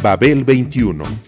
Babel 21 I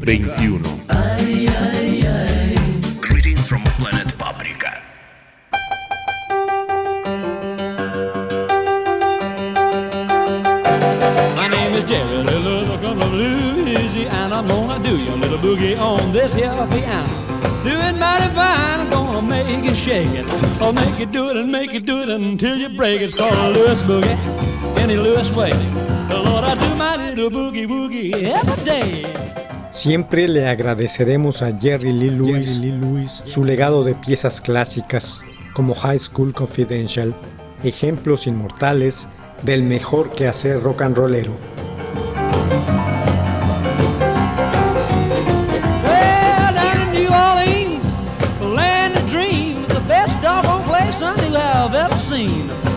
21. Greetings from planet Paprika. My name is Jerry Lillis, I come from Louisiana. I'm gonna do your little boogie on this here piano. Do it mighty fine, I'm gonna make it shake it. I'll make it do it and make it do it until you break it. It's called a Lewis boogie, any Lewis way. Lord, I do my little boogie woogie every day. Siempre le agradeceremos a Jerry Lee Lewis, su legado de piezas clásicas como High School Confidential, ejemplos inmortales del mejor quehacer rock and rollero.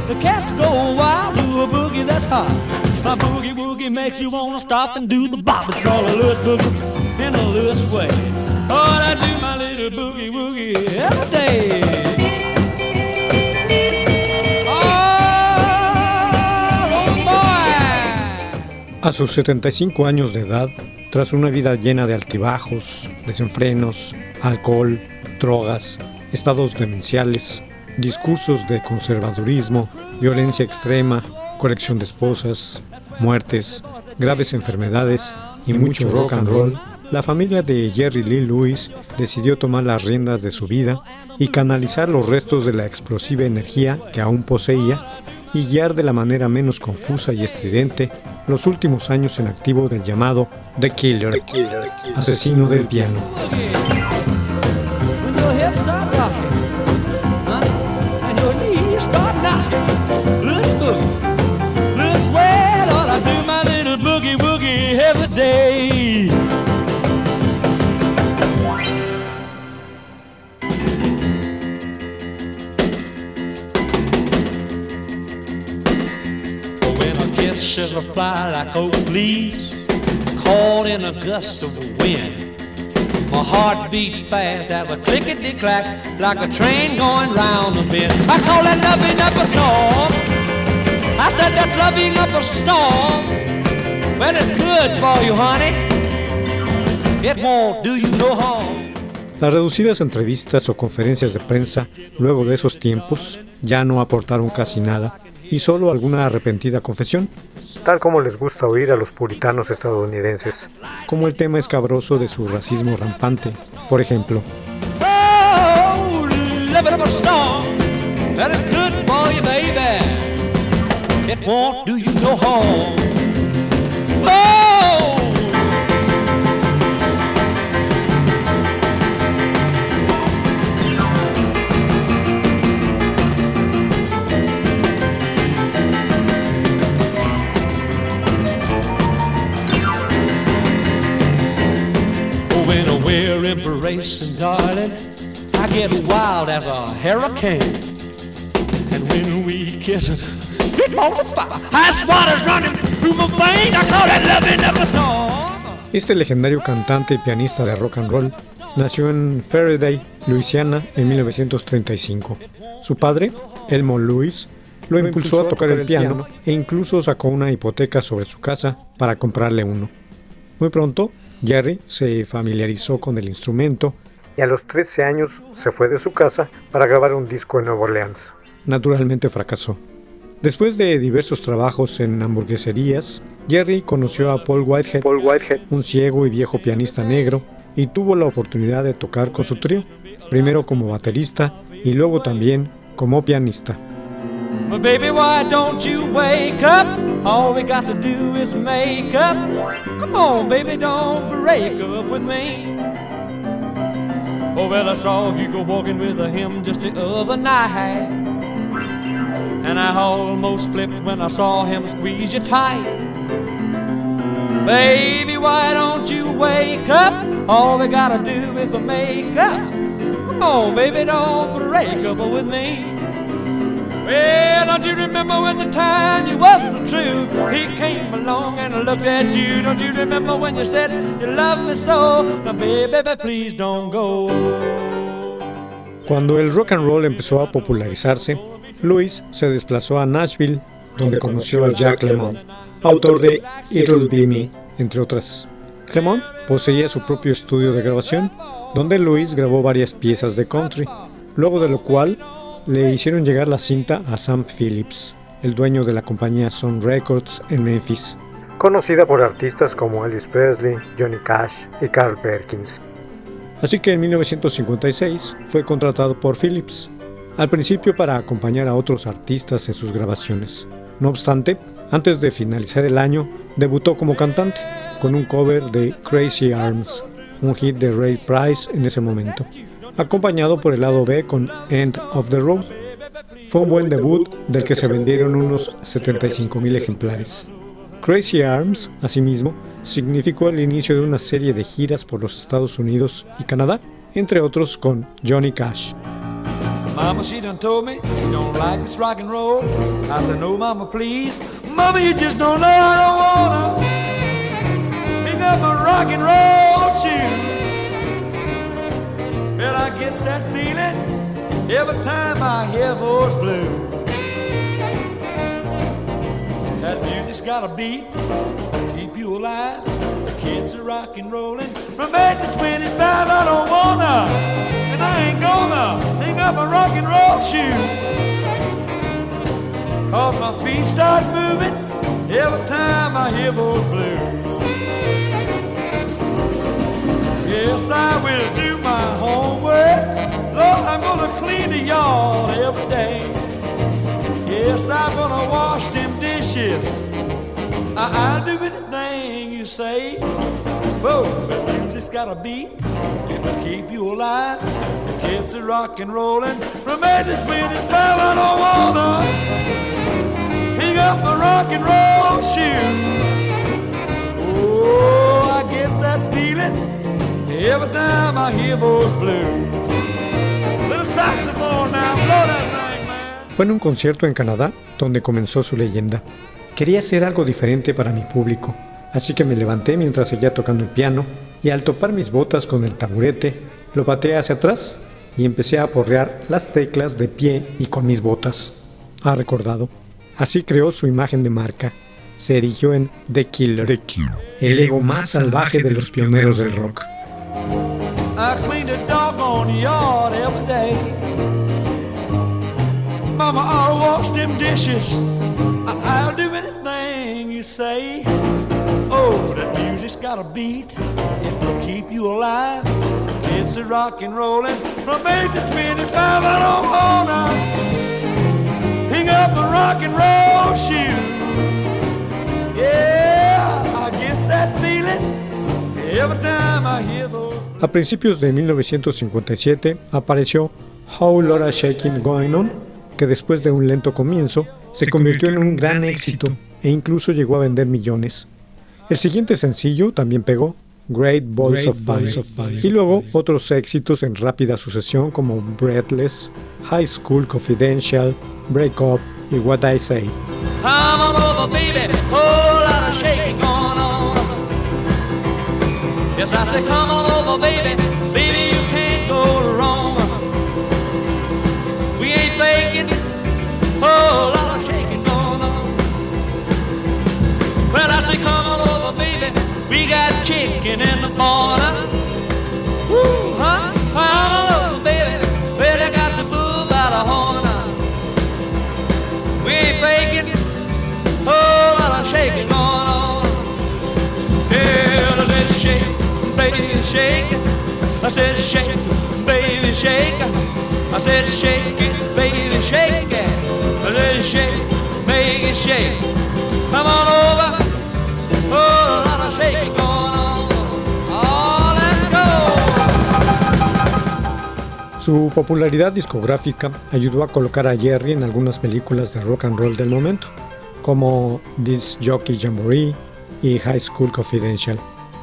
The cats go wild to a boogie that's hot. My boogie woogie makes you wanna stop and do the bop. It's called a Lewis boogie in a Lewis way. Oh, I do my little boogie woogie every day. Oh, oh. A sus 75 años de edad, tras una vida llena de altibajos, desenfrenos, alcohol, drogas, estados demenciales, discursos de conservadurismo, violencia extrema, colección de esposas, muertes, graves enfermedades y mucho rock and roll, la familia de Jerry Lee Lewis decidió tomar las riendas de su vida y canalizar los restos de la explosiva energía que aún poseía y guiar de la manera menos confusa y estridente los últimos años en activo del llamado The Killer, asesino del piano. A fly like oak leaves, caught in a gust of wind. My heart beats fast as a clickety clack, like a train going round the bend. I call that loving a. I said that's loving up a storm. Well, it's good for you, honey. It won't do you no harm. Las reducidas entrevistas o conferencias de prensa luego de esos tiempos ya no aportaron casi nada y solo alguna arrepentida confesión, tal como les gusta oír a los puritanos estadounidenses, como el tema escabroso de su racismo rampante, por ejemplo. Oh, darling, I get wild as a hurricane. And when we kiss, it on the fire. Ice water's running through my veins. I call that loving up a storm. Este legendario cantante y pianista de rock and roll nació en Faraday, Luisiana, en 1935. Su padre, Elmo Lewis, lo impulsó a tocar el piano e incluso sacó una hipoteca sobre su casa para comprarle uno. Muy pronto, Jerry se familiarizó con el instrumento y a los 13 años se fue de su casa para grabar un disco en Nueva Orleans. Naturalmente fracasó. Después de diversos trabajos en hamburgueserías, Jerry conoció a Paul Whitehead, un ciego y viejo pianista negro, y tuvo la oportunidad de tocar con su trío, primero como baterista y luego también como pianista. Well, baby, why don't you wake up? All we got to do is make up. Come on, baby, don't break up with me. Oh, well, I saw you go walking with him just the other night. And I almost flipped when I saw him squeeze you tight. Baby, why don't you wake up? All we gotta do is make up. Come on, baby, don't break up with me. Well, don't you remember when the time you was so true? He came along and looked at you. Don't you remember when you said you love me so? Now, baby, please don't go. Cuando el rock and roll empezó a popularizarse, Louis se desplazó a Nashville, donde conoció a Jack Lemmon, autor de It'll Be Me, entre otras. Lemmon poseía su propio estudio de grabación, donde Louis grabó varias piezas de country, luego de lo cual le hicieron llegar la cinta a Sam Phillips, el dueño de la compañía Sun Records en Memphis, conocida por artistas como Elvis Presley, Johnny Cash y Carl Perkins. Así que en 1956 fue contratado por Phillips, al principio para acompañar a otros artistas en sus grabaciones. No obstante, antes de finalizar el año, debutó como cantante con un cover de Crazy Arms, un hit de Ray Price en ese momento acompañado por el lado B con End of the Road. Fue un buen debut del que se vendieron unos 75.000 ejemplares. Crazy Arms, asimismo, significó el inicio de una serie de giras por los Estados Unidos y Canadá, entre otros con Johnny Cash. Mama, she done told me you don't like this rock and roll. I said, no, mama, please. Mama, you just don't know I don't wanna pick up a rock and roll Well, I get that feeling every time I hear those blues. That music's got a beat, keep you alive. The kids are rockin' rollin'. From 8 to 25, I don't wanna, and I ain't gonna pick up a rock and roll shoe. Cause my feet start moving every time I hear those blues. Yes, I will do my homework. Lord, I'm gonna clean the yard every day. Yes, I'm gonna wash them dishes. I, I'll do anything you say. Whoa, but you just gotta beat. It'll keep you alive. The kids are rock and rolling. From 8 to 25, I don't wanna pick up a rock and roll every time I hear those blues. Little saxophone now, blow that thing, man. Fue en un concierto en Canadá donde comenzó su leyenda. Quería hacer algo diferente para mi público, así que me levanté mientras seguía tocando el piano y al topar mis botas con el taburete, lo pateé hacia atrás y empecé a porrear las teclas de pie y con mis botas. Ha recordado. Así creó su imagen de marca. Se erigió en The Killer, el ego más salvaje de los pioneros del rock. I clean the doggone yard every day. Mama, I'll wash them dishes. I- will do anything you say. Oh, that music's got a beat. It will keep you alive. It's a rock and rollin' from 8 to 25. I don't wanna hang up a rock and roll shoe. Yeah, I get that feeling A principios de 1957 apareció How Laura Shaking Going On, que después de un lento comienzo se convirtió en un gran éxito e incluso llegó a vender millones. El siguiente sencillo también pegó, Great Balls, of, Fire. y luego otros éxitos en rápida sucesión como Breathless, High School Confidential, Break Up y What I Say. Yes, I say, come on over, baby. Baby, you can't go wrong. We ain't faking. Oh, lot of shaking going on. Well, I say, come on over, baby. We got chicken in the corner. Said, shake it, baby, shake it. I said, shake it, baby, shake it. I said, shake it, make it shake. Come on over. Oh, a lot of shaking going on. Oh, let's go. Su popularidad discográfica ayudó a colocar a Jerry en algunas películas de rock and roll del momento, como This Jockey Jamboree, y High School Confidential.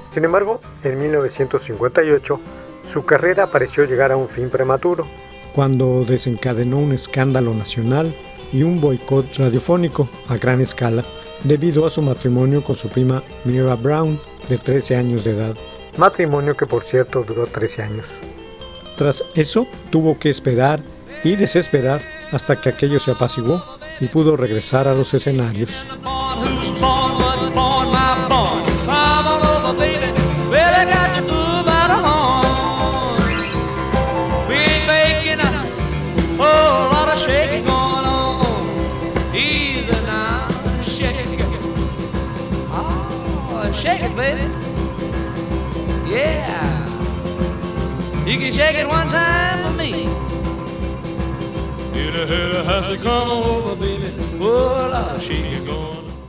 Sin embargo, en 1958, su carrera pareció llegar a un fin prematuro, cuando desencadenó un escándalo nacional y un boicot radiofónico a gran escala debido a su matrimonio con su prima Mira Brown, de 13 años de edad. Matrimonio que por cierto duró 13 años. Tras eso, tuvo que esperar y desesperar hasta que aquello se apaciguó y pudo regresar a los escenarios.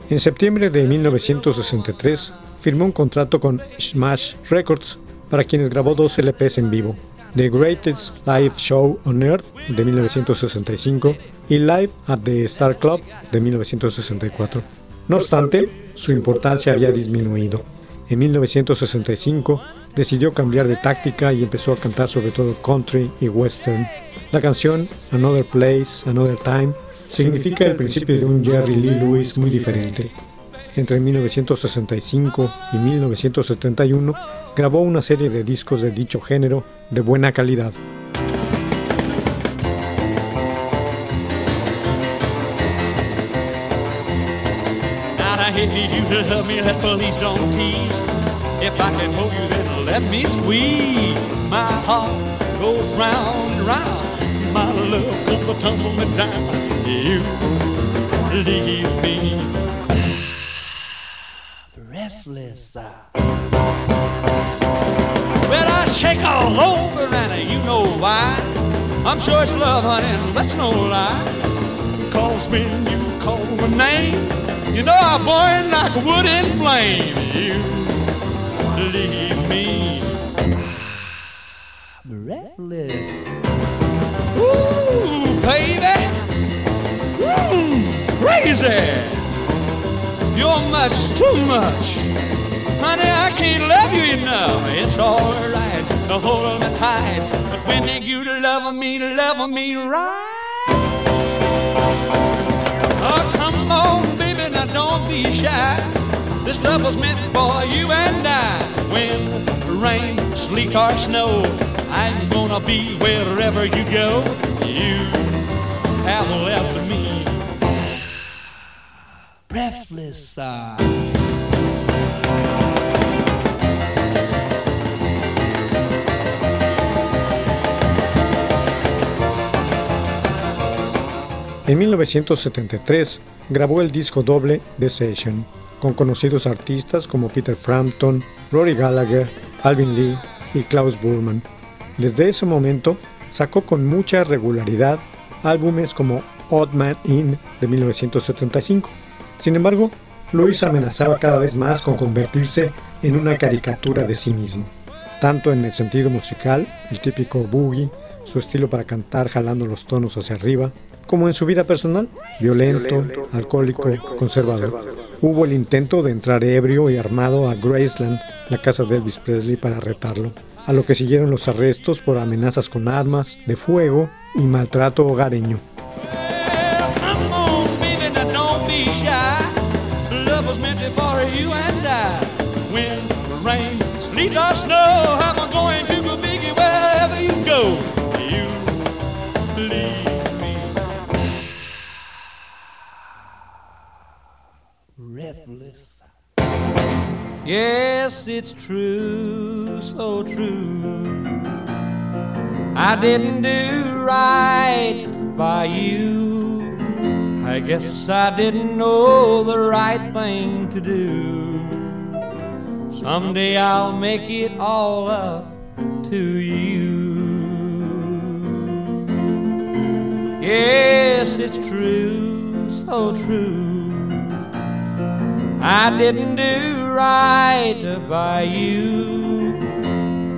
En septiembre de 1963 firmó un contrato con Smash Records, para quienes grabó dos LPs en vivo, The Greatest Live Show on Earth de 1965 y Live at the Star Club de 1964. No obstante, su importancia había disminuido. En 1965 decidió cambiar de táctica y empezó a cantar sobre todo country y western. La canción Another Place, Another Time significa el principio de un Jerry Lee Lewis muy diferente. Entre 1965 y 1971 grabó una serie de discos de dicho género de buena calidad. Let me squeeze. My heart goes round and round. My love comes a tumbling down. You leave me breathless. Well, I shake all over, and you know why. I'm sure it's love, honey, that's no lie. Cause when you call my name, you know I burn like wood in flame. You leave me breathless. Ooh, baby, mm, crazy. You're much too much. Honey, I can't love you enough. It's alright to hold me tight. But when you love me, love me right. Oh, come on, baby, now don't be shy. This love was meant for you and I. When rain, sleet, or snow, I'm gonna be wherever you go. You have left me breathless. En 1973 grabó el disco doble The Session con conocidos artistas como Peter Frampton, Rory Gallagher, Alvin Lee y Klaus Burman. Desde ese momento sacó con mucha regularidad álbumes como Odd Man In de 1975. Sin embargo, Luis amenazaba cada vez más con convertirse en una caricatura de sí mismo, tanto en el sentido musical, el típico boogie, su estilo para cantar jalando los tonos hacia arriba, como en su vida personal, violento, alcohólico, conservador. Hubo el intento de entrar ebrio y armado a Graceland, la casa de Elvis Presley, para retarlo, a lo que siguieron los arrestos por amenazas con armas de fuego y maltrato hogareño. Yes, it's true, so true. I didn't do right by you. I guess I didn't know the right thing to do. Someday I'll make it all up to you. Yes, it's true, so true. I didn't do right by you.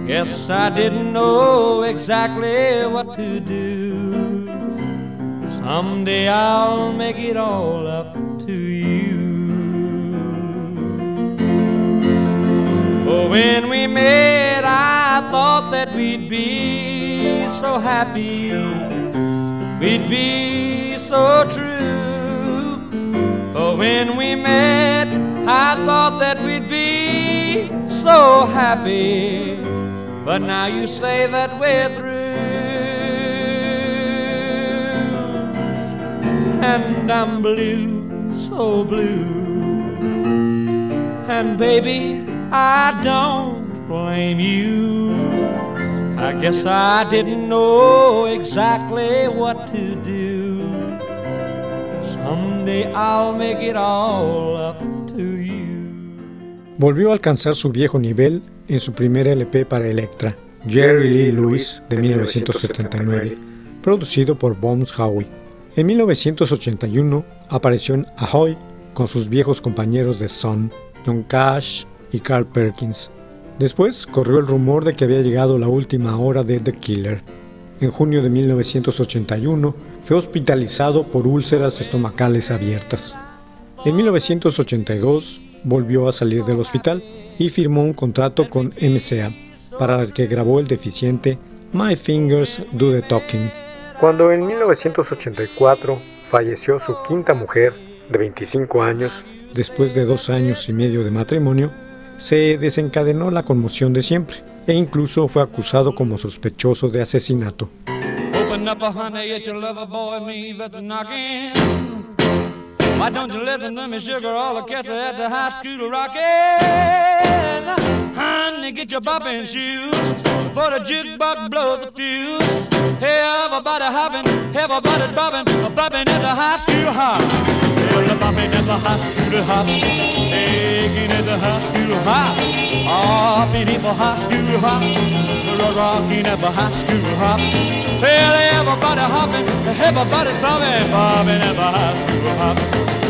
Guess I didn't know exactly what to do. Someday I'll make it all up to you. Oh, when we met, I thought that we'd be so happy, we'd be so true. Oh, when we met, I thought that we'd be so happy, but now you say that we're through. And I'm blue, so blue. And baby, I don't blame you. I guess I didn't know exactly what to do. Someday I'll make it all up. Volvió a alcanzar su viejo nivel en su primer LP para Elektra, Jerry Lee Lewis, de 1979, producido por Bones Howie. En 1981 apareció en Ahoy con sus viejos compañeros de Sun, John Cash y Carl Perkins. Después corrió el rumor de que había llegado la última hora de The Killer. En junio de 1981 fue hospitalizado por úlceras estomacales abiertas. En 1982 volvió a salir del hospital y firmó un contrato con MCA, para el que grabó el deficiente My Fingers Do the Talking. Cuando en 1984 falleció su quinta mujer, de 25 años, después de dos años y medio de matrimonio, se desencadenó la conmoción de siempre e incluso fue acusado como sospechoso de asesinato. Open up, honey, Why don't you listen to me, sugar, all the cats are at the high school rockin'? Honey, get your bopping shoes, for the jukebox blows the fuse. Hey, everybody hopping, everybody's bopping, bopping at the high school hop. Well, the bopping at the high school hop, taking at the high school hop. Hopping at the high school hop, rocking at the high school hop. Well, everybody hopping, everybody's bopping, bopping at the high school hop.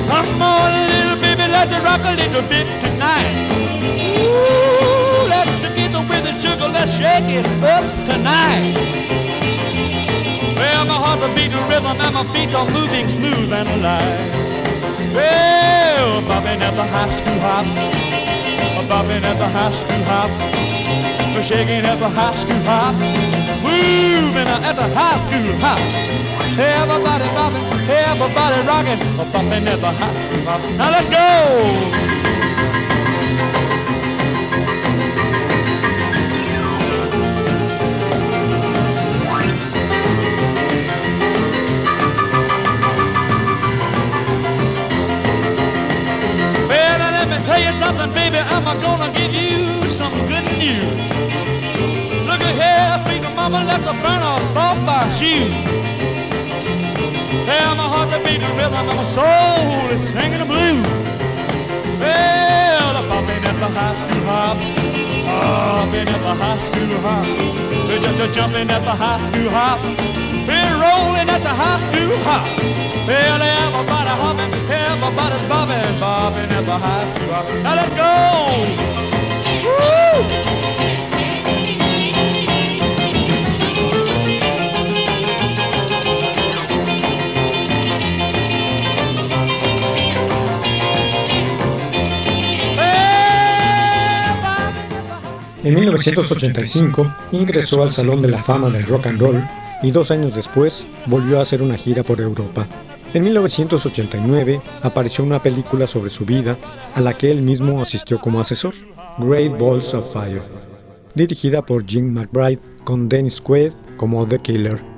Come on, little baby, let's rock a little bit tonight. Ooh, let's get with the sugar, let's shake it up tonight. Well, my heart's a beating rhythm and my feet are moving smooth and light. Well, bopping at the high school hop, bopping at the high school hop, shaking at the high school hop, moving at the high school hop. Everybody bopping, everybody rocking, bopping at the high school hop. Now let's go! My soul is singing the blues. Well, I'm bopping at the high school hop, bopping at the high school hop, just jumping at the high school hop, we're rolling at the high school hop. Well, everybody hopping, everybody's bobbing, bobbing at the high school hop. Now let's go! Woo! En 1985 ingresó al Salón de la Fama del Rock and Roll y dos años después volvió a hacer una gira por Europa. En 1989 apareció una película sobre su vida a la que él mismo asistió como asesor, Great Balls of Fire, dirigida por Jim McBride con Dennis Quaid como The Killer.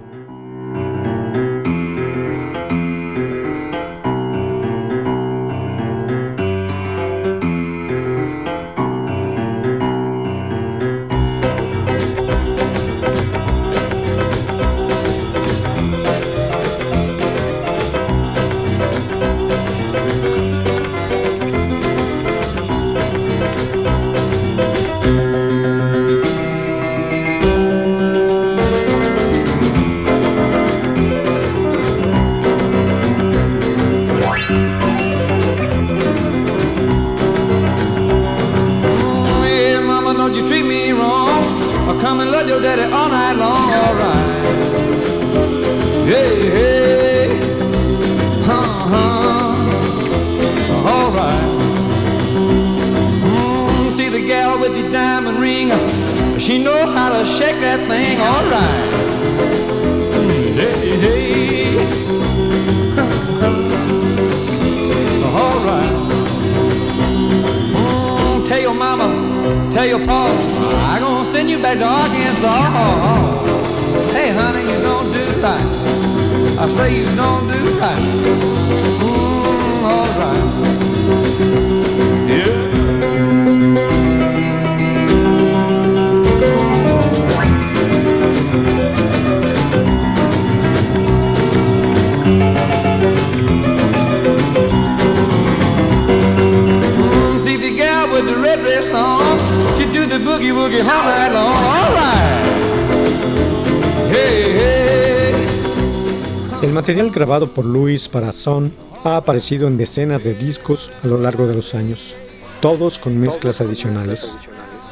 Material grabado por Louis para Son ha aparecido en decenas de discos a lo largo de los años, todos con mezclas adicionales.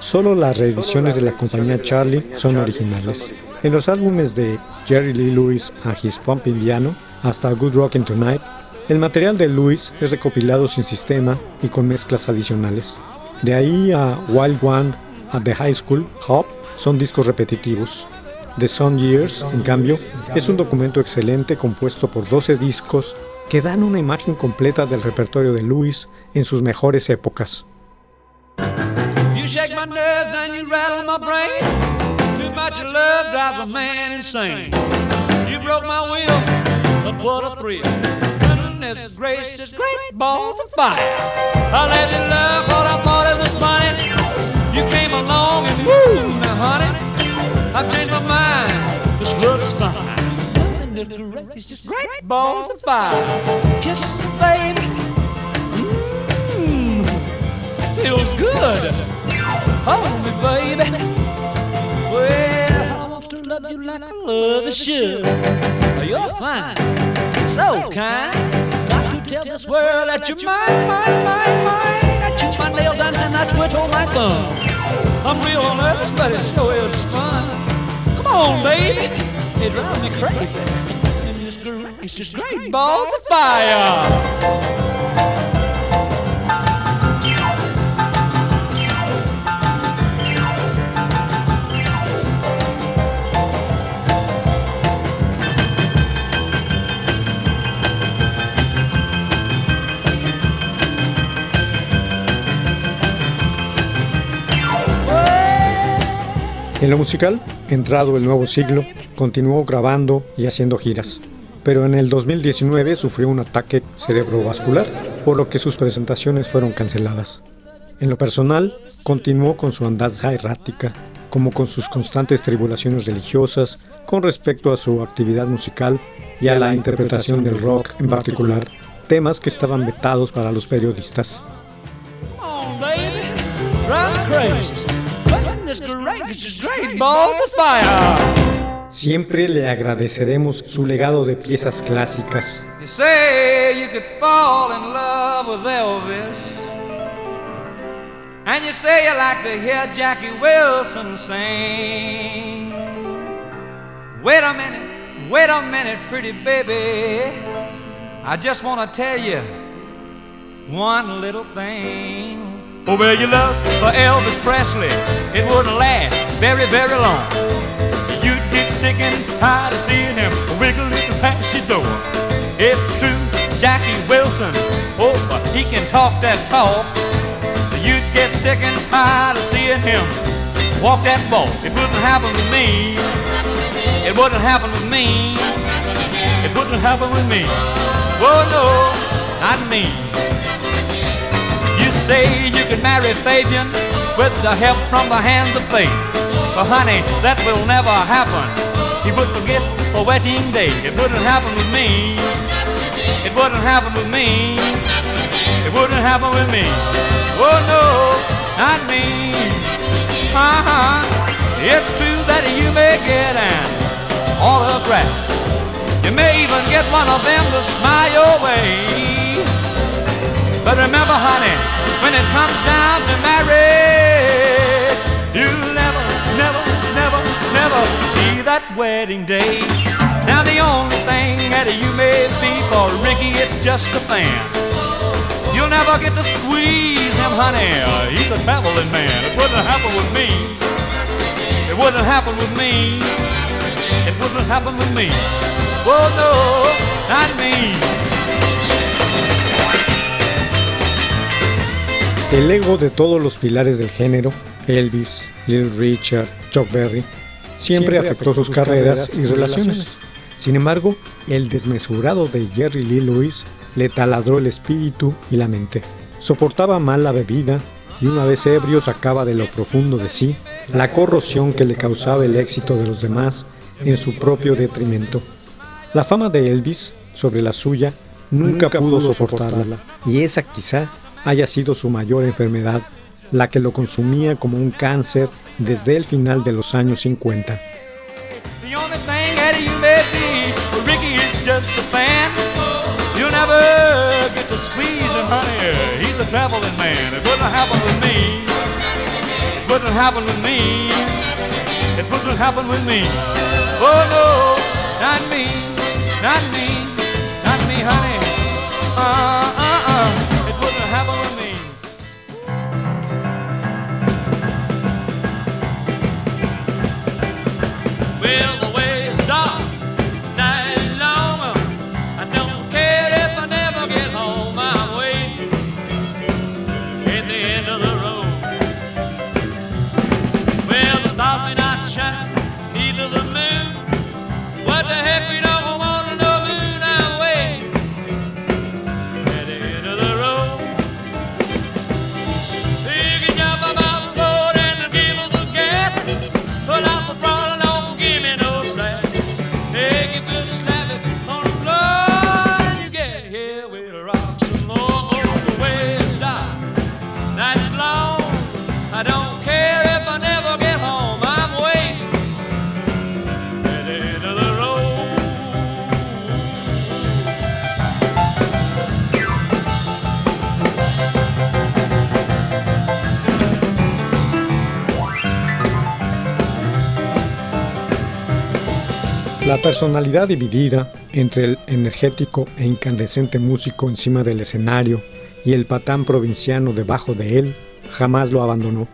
Solo las reediciones de la compañía Charlie son originales. En los álbumes de Jerry Lee Lewis a His Pumping Piano hasta Good Rockin' Tonight, el material de Lewis es recopilado sin sistema y con mezclas adicionales. De ahí a Wild One a The High School Hop son discos repetitivos. The Sun Years, en cambio, es un documento excelente compuesto por 12 discos que dan una imagen completa del repertorio de Lewis en sus mejores épocas. You shake my nerves and you rattle my brain. Goodness gracious, great balls of fire. I let you love what I thought it was funny. I've changed my mind. This love is fine. Goodness gracious, great balls of fire. Kisses, baby. Mmm, feels good. Hold me, baby. Well, I want to love you like I love a should. You're fine, so kind. Got to tell this world that you're mine, mine, mine, mine. My down and I twiddle my thumb. I'm real nervous, but it sure is fun. On, baby. Just of fire. Lo musical, entrado el nuevo siglo, continuó grabando y haciendo giras, pero en el 2019 sufrió un ataque cerebrovascular, por lo que sus presentaciones fueron canceladas. En lo personal, continuó con su andanza errática, como con sus constantes tribulaciones religiosas con respecto a su actividad musical y a la interpretación del rock en particular, temas que estaban vetados para los periodistas. On, baby. Goodness gracious, great balls of fire. Siempre le agradeceremos su legado de piezas clásicas. You say you could fall in love with Elvis. And you say you like to hear Jackie Wilson sing. Wait a minute, wait a minute, pretty baby. I just want to tell you one little thing. Oh, well, your love for Elvis Presley, it wouldn't last very, very long. You'd get sick and tired of seeing him wiggling past your door. It's true, Jackie Wilson, oh, he can talk that talk. You'd get sick and tired of seeing him walk that walk. It wouldn't happen to me. It wouldn't happen with me. It wouldn't happen with me. Oh no, not me. Say you could marry Fabian with the help from the hands of fate. But honey, that will never happen. He would forget a wedding day. It wouldn't happen with me. It wouldn't happen with me. It wouldn't happen with me. Oh no, not me. Uh-huh. It's true that you may get an autograph. You may even get one of them to smile your way. But remember, honey, when it comes down to marriage, you'll never, never, never, never see that wedding day. Now the only thing that you may be for Ricky, it's just a fan. You'll never get to squeeze him, honey. He's a traveling man. It wouldn't happen with me. It wouldn't happen with me. It wouldn't happen with me. Oh no, not me. El ego de todos los pilares del género, Elvis, Little Richard, Chuck Berry, siempre, afectó, sus, carreras, y relaciones. Sin embargo, el desmesurado de Jerry Lee Lewis le taladró el espíritu y la mente. Soportaba mal la bebida y una vez ebrio sacaba de lo profundo de sí la corrosión que le causaba el éxito de los demás en su propio detrimento. La fama de Elvis sobre la suya nunca, pudo soportarla y esa quizá haya sido su mayor enfermedad, la que lo consumía como un cáncer desde el final de los años 50. The only thing that you may be, well, Ricky La personalidad dividida entre el energético e incandescente músico encima del escenario y el patán provinciano debajo de él jamás lo abandonó.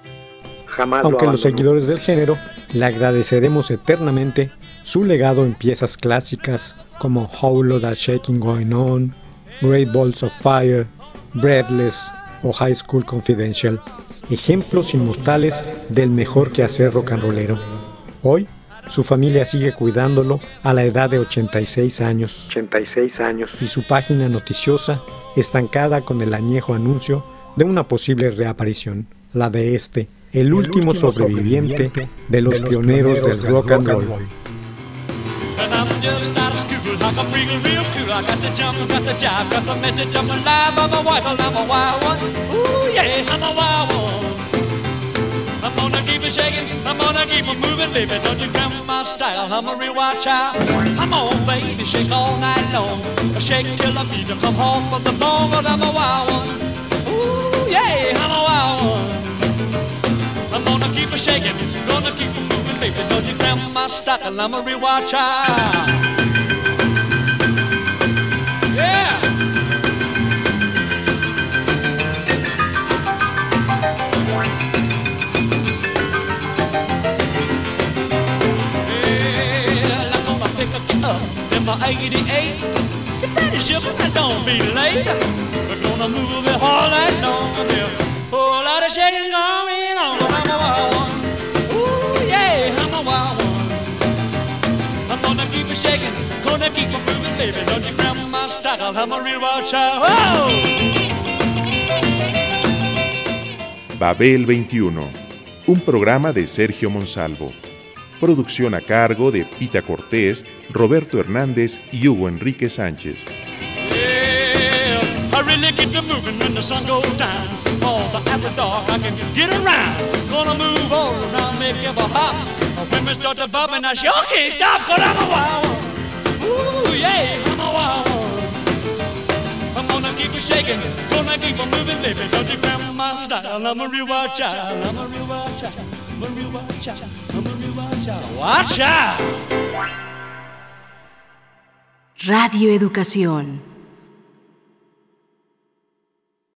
Aunque los seguidores del género le agradeceremos eternamente su legado en piezas clásicas como How That Shaking Going On, Great Balls of Fire, Breathless o High School Confidential, ejemplos inmortales del mejor quehacer rock and rollero. Hoy, su familia sigue cuidándolo a la edad de 86 años. 86 años. Y su página noticiosa estancada con el añejo anuncio de una posible reaparición, la de este, el, último, sobreviviente, de los, pioneros, del rock and roll. And I'm just out of school, like I'm real, real cool. I got the jump, got the jive, got the message, I'm alive. I'm a wild, I'm a wild one. Ooh, yeah, I'm a wild one. I'm gonna keep it shaking, I'm gonna keep it moving, baby. Don't you grab my style, I'm a real wild child. Come on, baby, shake all night long. I shake till I feel you come home from the bone, but I'm a wild one. Ooh, yeah, I'm a wild one. I'm gonna keep it shaking, gonna keep it moving, baby. Don't you grab my stocking, I'm a real wild child. My 88. If that is ship, I don't be late. We're gonna move it all night long. There's a shaking on. I'm gonna keep a real! Babel 21, un programa de Sergio Monsalvo. Producción a cargo de Pita Cortés, Roberto Hernández y Hugo Enrique Sánchez. I'm gonna keep shaking, gonna keep it moving, baby. Style. I'm a. I'm a. Watch out! Radio Educación.